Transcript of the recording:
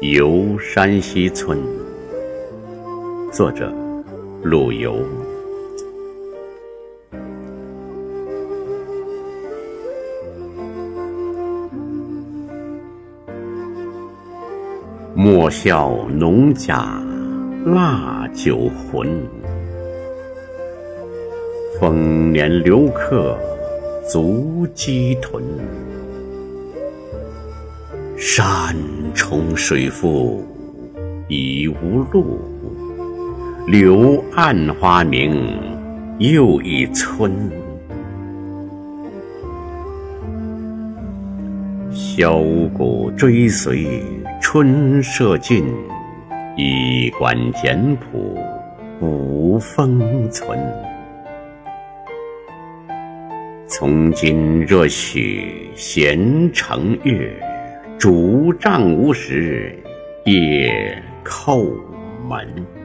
游山西村，作者陆游。莫笑农家腊酒浑，丰年留客足鸡豚。山重水复疑无路，柳暗花明又一村。箫鼓追随春社近，衣冠简朴无风存。从今若许闲乘月。竹杖无时夜叩门。